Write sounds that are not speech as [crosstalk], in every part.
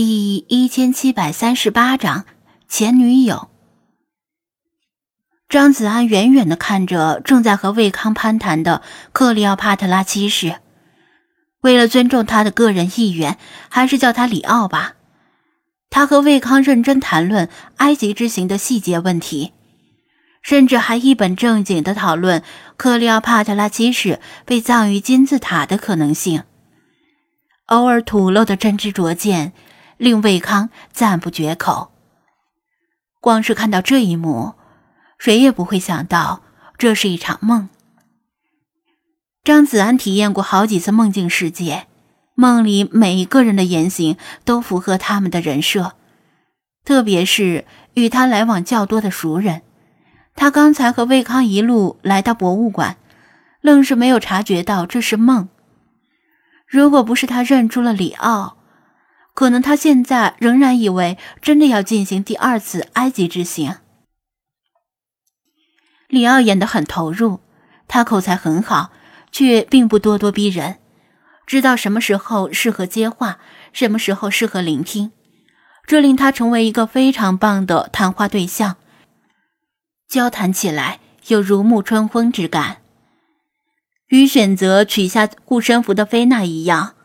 第一千七百三十八章前女友。张子安远远的看着正在和魏康攀谈的克里奥帕特拉七世，为了尊重他的个人意愿，还是叫他里奥吧。他和魏康认真谈论埃及之行的细节问题，甚至还一本正经的讨论克里奥帕特拉七世被葬于金字塔的可能性。偶尔吐露的真知灼见。令魏康赞不绝口。光是看到这一幕，谁也不会想到这是一场梦。张子安体验过好几次梦境世界，梦里每一个人的言行都符合他们的人设，特别是与他来往较多的熟人。他刚才和魏康一路来到博物馆，愣是没有察觉到这是梦。如果不是他认出了里奥。可能他现在仍然以为真的要进行第二次埃及之行。里奥演得很投入，他口才很好，却并不咄咄逼人，知道什么时候适合接话，什么时候适合聆听，这令他成为一个非常棒的谈话对象，交谈起来有如沐春风之感。与选择取下护身符的菲娜一样。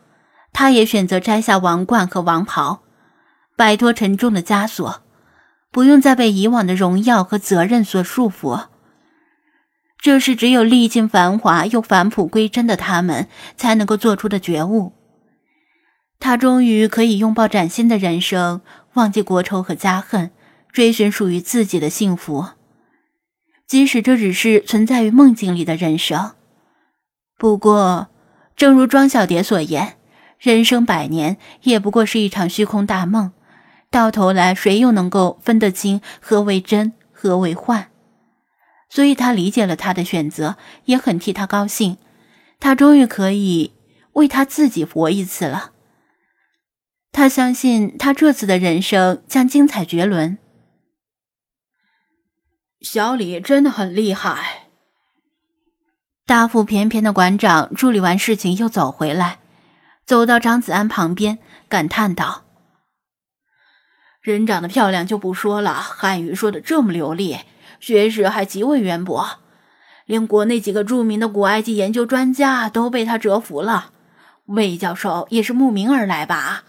他也选择摘下王冠和王袍，摆脱沉重的枷锁，不用再被以往的荣耀和责任所束缚。这是只有历尽繁华又返璞归真的他们才能够做出的觉悟。他终于可以拥抱崭新的人生，忘记国仇和家恨，追寻属于自己的幸福，即使这只是存在于梦境里的人生。不过，正如庄小蝶所言。人生百年也不过是一场虚空大梦，到头来谁又能够分得清何为真，何为幻？所以他理解了他的选择，也很替他高兴。他终于可以为他自己活一次了。他相信他这次的人生将精彩绝伦。小李真的很厉害。大腹便便的馆长处理完事情又走回来。走到张子安旁边，感叹道：“人长得漂亮就不说了，汉语说的这么流利，学识还极为渊博，连国内几个著名的古埃及研究专家都被他折服了。魏教授也是慕名而来吧？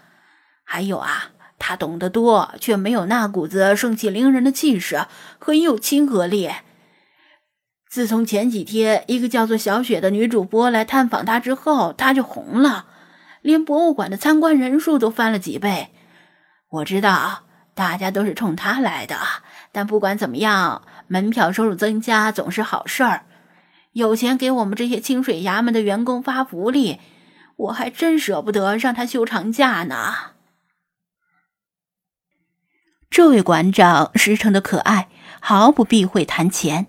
还有啊，他懂得多，却没有那股子盛气凌人的气势，很有亲和力。自从前几天一个叫做小雪的女主播来探访他之后，他就红了。”连博物馆的参观人数都翻了几倍。我知道大家都是冲他来的，但不管怎么样，门票收入增加总是好事儿。有钱给我们这些清水衙门的员工发福利，我还真舍不得让他休长假呢。这位馆长实诚的可爱，毫不避讳谈钱。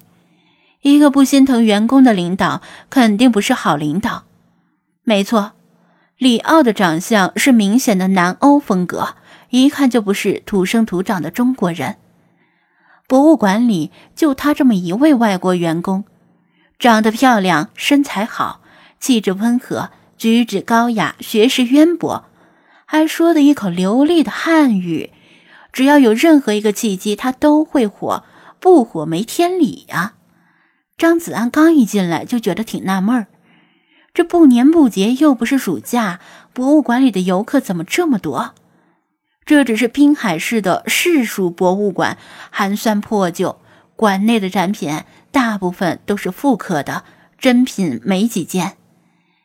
一个不心疼员工的领导，肯定不是好领导。没错。里奥的长相是明显的南欧风格，一看就不是土生土长的中国人。博物馆里就他这么一位外国员工，长得漂亮，身材好，气质温和，举止高雅，学识渊博，还说的一口流利的汉语。只要有任何一个契机，他都会火，不火没天理呀！张子安刚一进来就觉得挺纳闷儿。这不年不节，又不是暑假，博物馆里的游客怎么这么多？这只是滨海市的市属博物馆，寒酸破旧，馆内的展品大部分都是复刻的，真品没几件。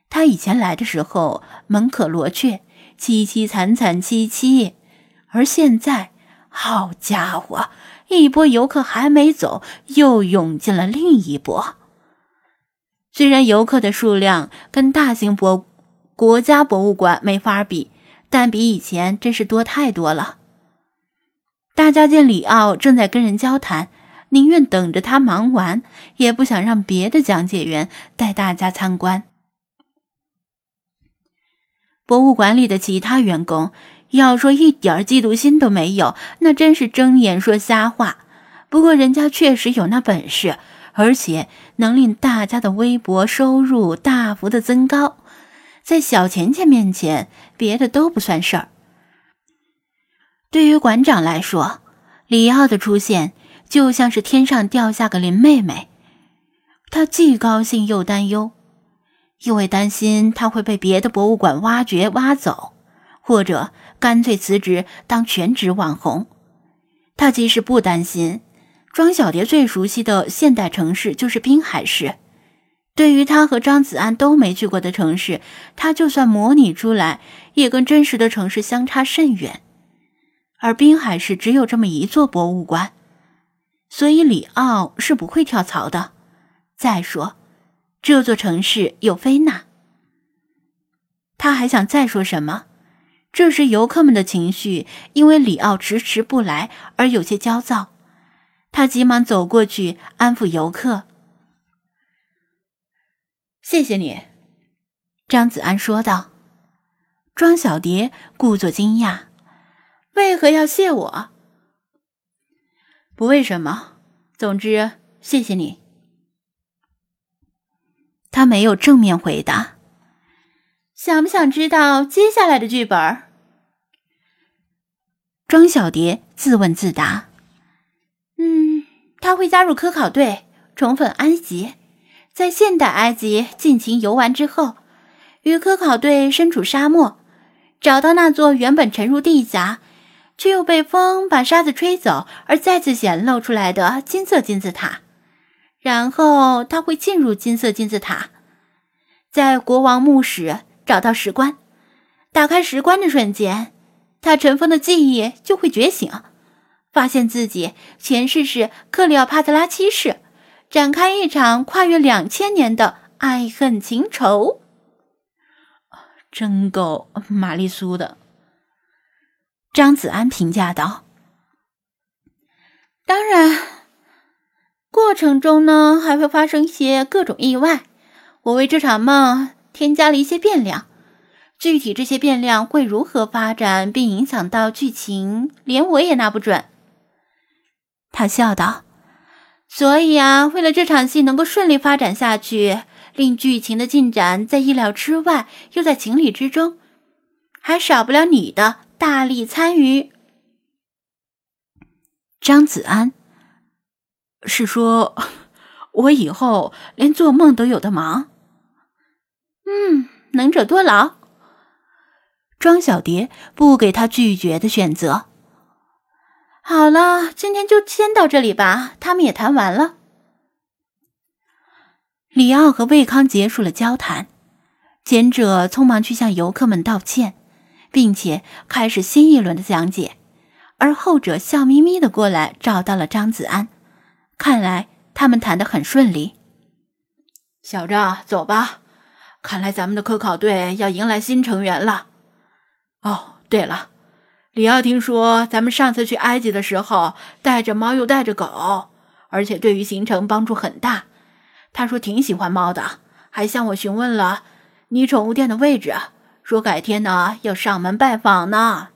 他以前来的时候门可罗雀，凄凄惨惨戚戚，而现在，好家伙，一波游客还没走，又涌进了另一波。虽然游客的数量跟大型博国家博物馆没法比，但比以前真是多太多了。大家见里奥正在跟人交谈，宁愿等着他忙完，也不想让别的讲解员带大家参观。博物馆里的其他员工要说一点嫉妒心都没有，那真是睁眼说瞎话。不过人家确实有那本事。而且能令大家的微薄收入大幅的增高，在小钱钱面前，别的都不算事儿。对于馆长来说，里奥的出现就像是天上掉下个林妹妹，他既高兴又担忧，因为担心他会被别的博物馆挖掘挖走，或者干脆辞职当全职网红。他即使不担心，庄小蝶最熟悉的现代城市就是滨海市。对于他和张子安都没去过的城市，他就算模拟出来，也跟真实的城市相差甚远。而滨海市只有这么一座博物馆，所以里奥是不会跳槽的。再说，这座城市有菲娜。他还想再说什么？这时，游客们的情绪因为里奥迟迟不来而有些焦躁。他急忙走过去安抚游客：“谢谢你。”张子安说道。庄小蝶故作惊讶。为何要谢我？不为什么。总之，谢谢你。他没有正面回答。想不想知道接下来的剧本？庄小蝶自问自答。他会加入科考队，重返埃及，在现代埃及尽情游玩之后，与科考队身处沙漠，找到那座原本沉入地峡。却又被风把沙子吹走，而再次显露出来的金色金字塔。然后他会进入金色金字塔，在国王墓室找到石棺，打开石棺的瞬间，他尘封的记忆就会觉醒，发现自己前世是克里奥帕特拉七世，展开一场跨越两千年的爱恨情仇。真够玛丽苏的。张子安评价道：“当然，过程中呢还会发生一些各种意外。我为这场梦添加了一些变量，具体这些变量会如何发展并影响到剧情，连我也拿不准。”他笑道：“所以啊，为了这场戏能够顺利发展下去，令剧情的进展在意料之外，又在情理之中，还少不了你的。”大力参与，张子安是说，我以后连做梦都有的忙。嗯，能者多劳。庄小蝶不给他拒绝的选择。好了，今天就先到这里吧。他们也谈完了。里奥和魏康结束了交谈，前者匆忙去向游客们道歉。并且开始新一轮的讲解，而后者笑眯眯的过来找到了张子安，看来他们谈得很顺利。小张，走吧，看来咱们的科考队要迎来新成员了。哦，对了，李奥听说咱们上次去埃及的时候带着猫又带着狗，而且对于行程帮助很大。他说挺喜欢猫的，还向我询问了你宠物店的位置。说改天呢要上门拜访呢。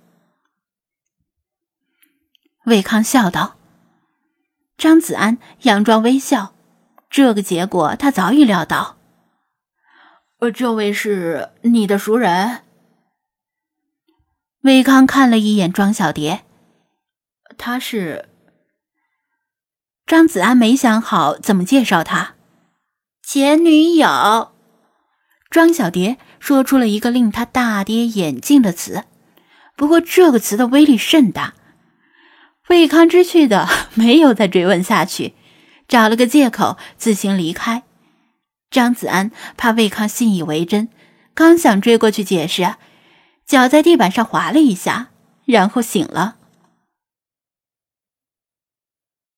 魏康笑道：“张子安佯装微笑，这个结果他早已料到。呃，这位是你的熟人。”魏康看了一眼庄小蝶，他是张子安没想好怎么介绍他，前女友。庄小蝶说出了一个令他大跌眼镜的词，不过这个词的威力甚大。魏康知趣的 [laughs] 没有再追问下去，找了个借口自行离开。张子安怕魏康信以为真，刚想追过去解释，脚在地板上滑了一下，然后醒了。